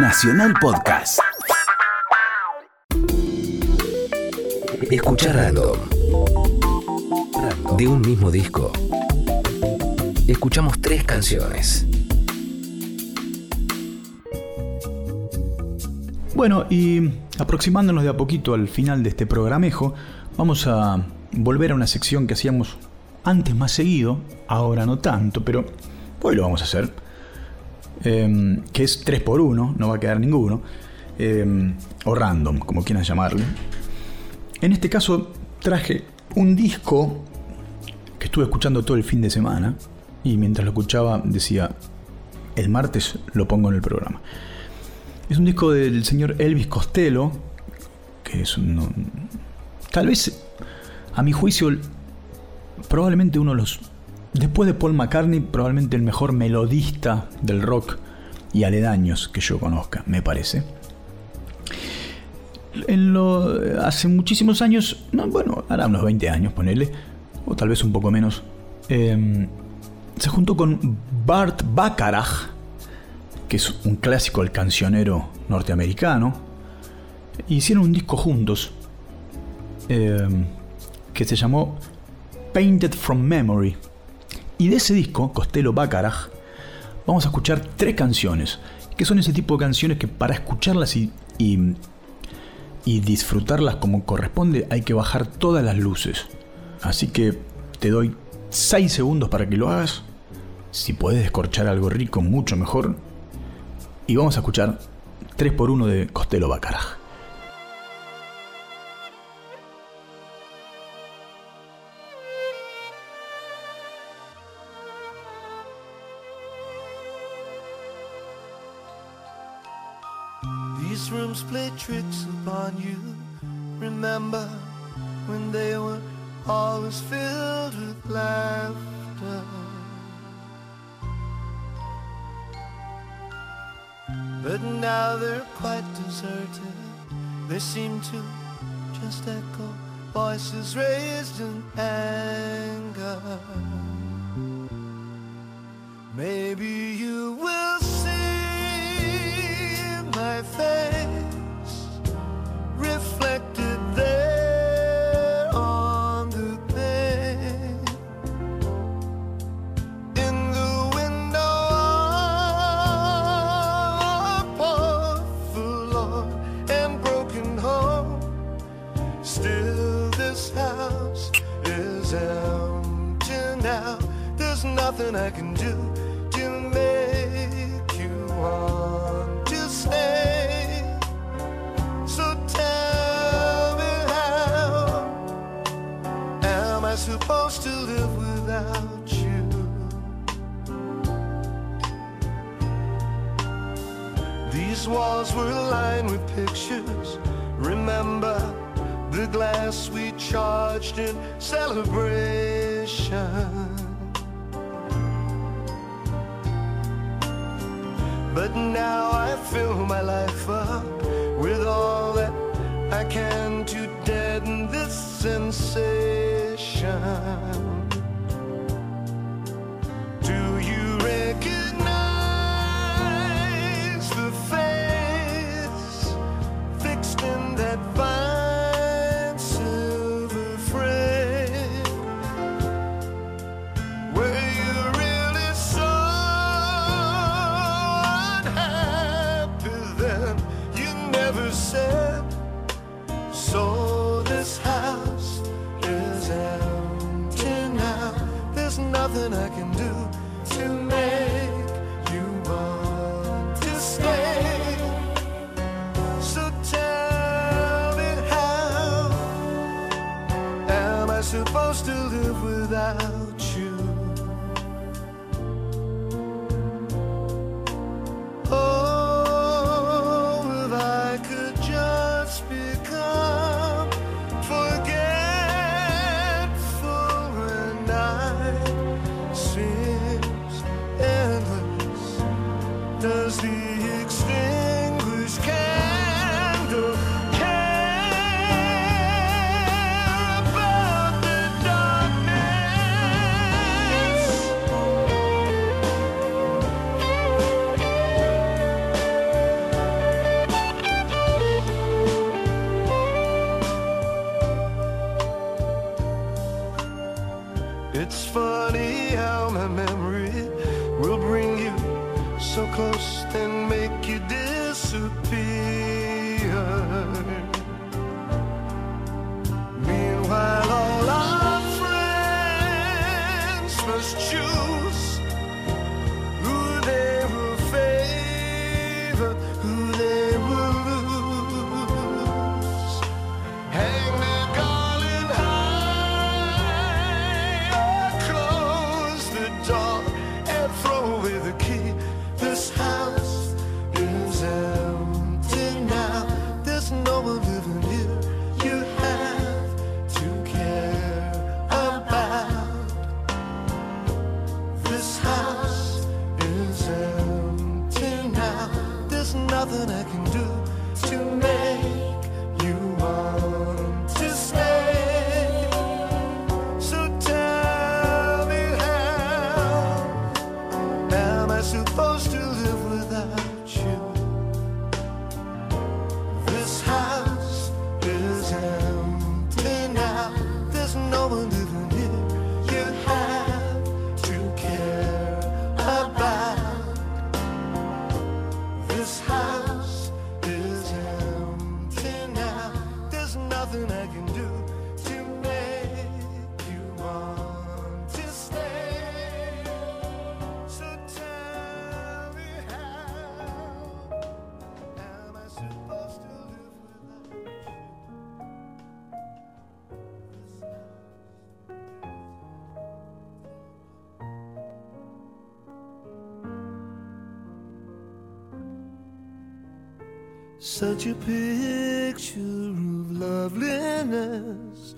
Nacional Podcast. Escuchar random. De un mismo disco. Escuchamos tres canciones. Bueno, y aproximándonos de a poquito al final de este programejo, vamos a volver a una sección que hacíamos antes más seguido, ahora no tanto, pero hoy lo vamos a hacer, em, que es 3x1, no va a quedar ninguno, em, o random, como quieran llamarle. En este caso traje un disco que estuve escuchando todo el fin de semana y mientras lo escuchaba decía, el martes lo pongo en el programa. Es un disco del señor Elvis Costello, que es. Tal vez, a mi juicio, probablemente uno de los... Después de Paul McCartney, probablemente el mejor melodista del rock y aledaños que yo conozca, me parece. En lo, hace muchísimos años, no, bueno, hará unos 20 años, ponele, o tal vez un poco menos, em, se juntó con Bart Bacharach, que es un clásico del cancionero norteamericano, e hicieron un disco juntos em, que se llamó Painted from Memory. Y de ese disco, Costello Bacharach, vamos a escuchar tres canciones, que son ese tipo de canciones que para escucharlas y, y, disfrutarlas como corresponde hay que bajar todas las luces. Así que te doy 6 segundos para que lo hagas. Si puedes descorchar algo rico, mucho mejor. Y vamos a escuchar 3x1 de Costello Bacharach. Play tricks upon you. Remember when they were always filled with laughter. But now they're quite deserted. They seem to just echo voices raised in anger. Maybe you will see my face I supposed to live without you? These walls were lined with pictures. Remember the glass we charged in celebration. But now I fill my life up with all that I can to deaden this sensation. Do you recognize the face fixed in that fine silver frame? Were you really so unhappy then? You never said. Nothing I can do to make you want to stay. So tell me how am I supposed to live without Such a picture of loveliness.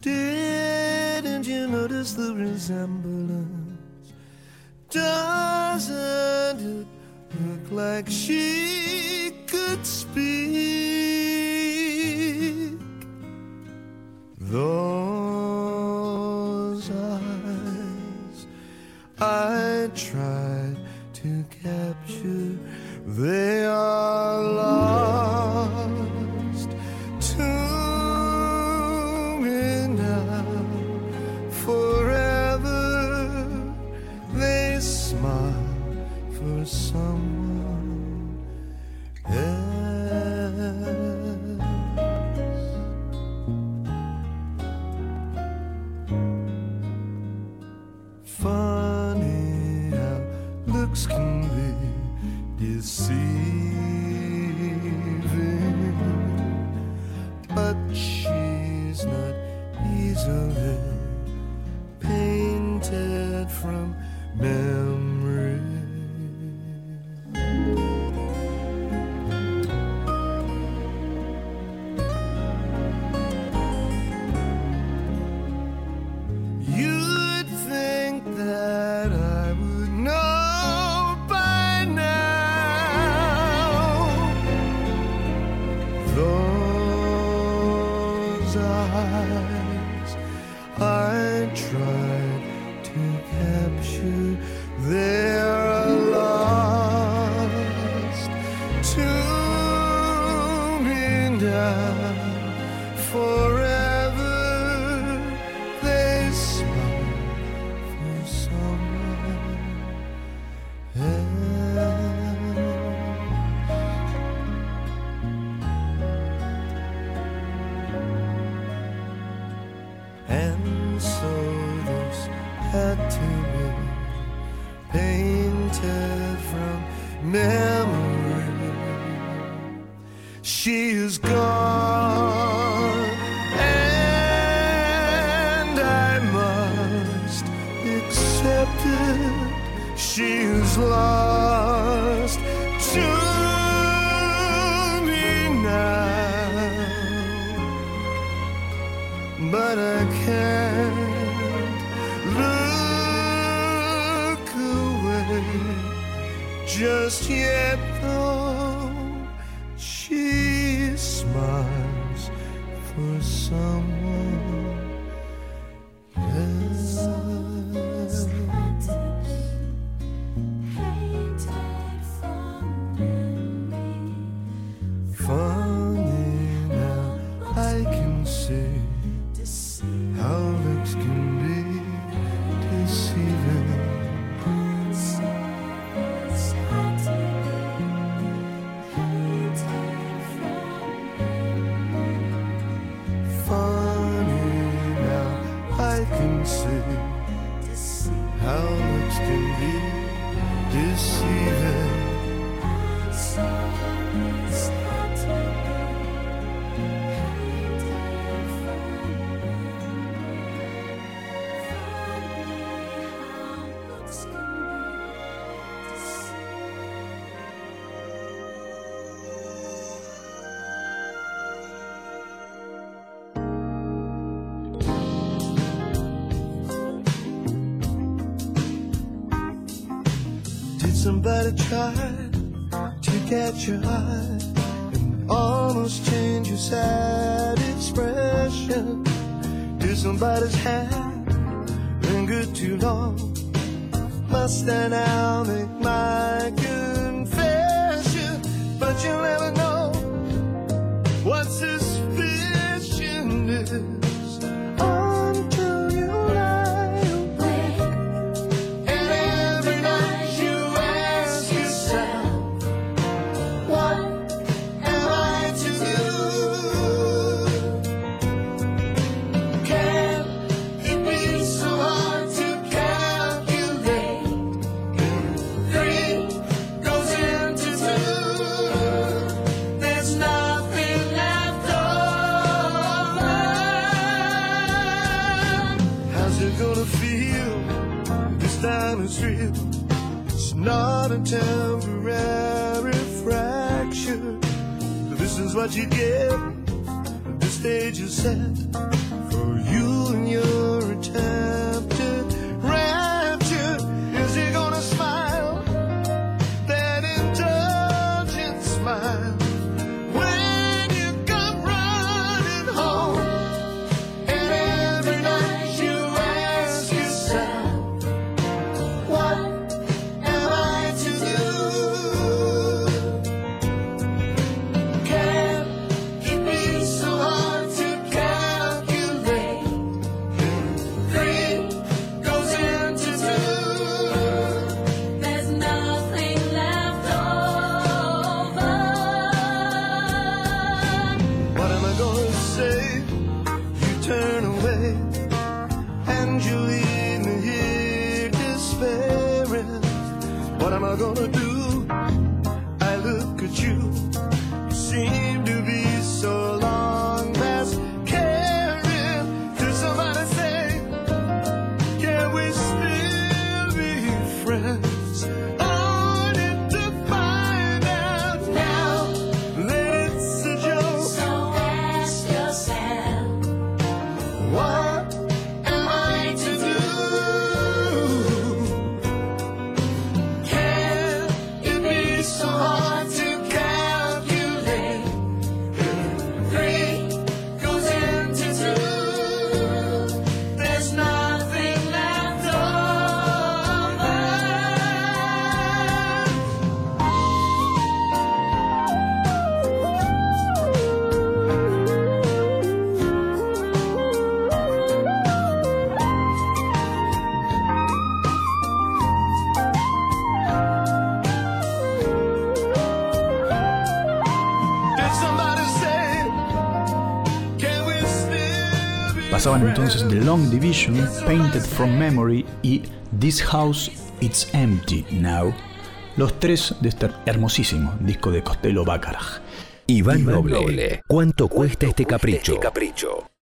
Didn't you notice the resemblance? Doesn't it look like she could speak? Though painted from memory. You'd think that I would know by now. Those eyes. to accepted, she's lost to me now. But I can't look away just yet. deceiving. But I tried to catch your eye and almost change your sad expression. To somebody's hand lingered too long, must stand out. so. Pasaban entonces The Long Division, Painted from Memory y This House It's Empty Now, los tres de este hermosísimo disco de Costello Bacharach. Iván, Iván Noble, ¿cuánto, cuesta, este capricho? Este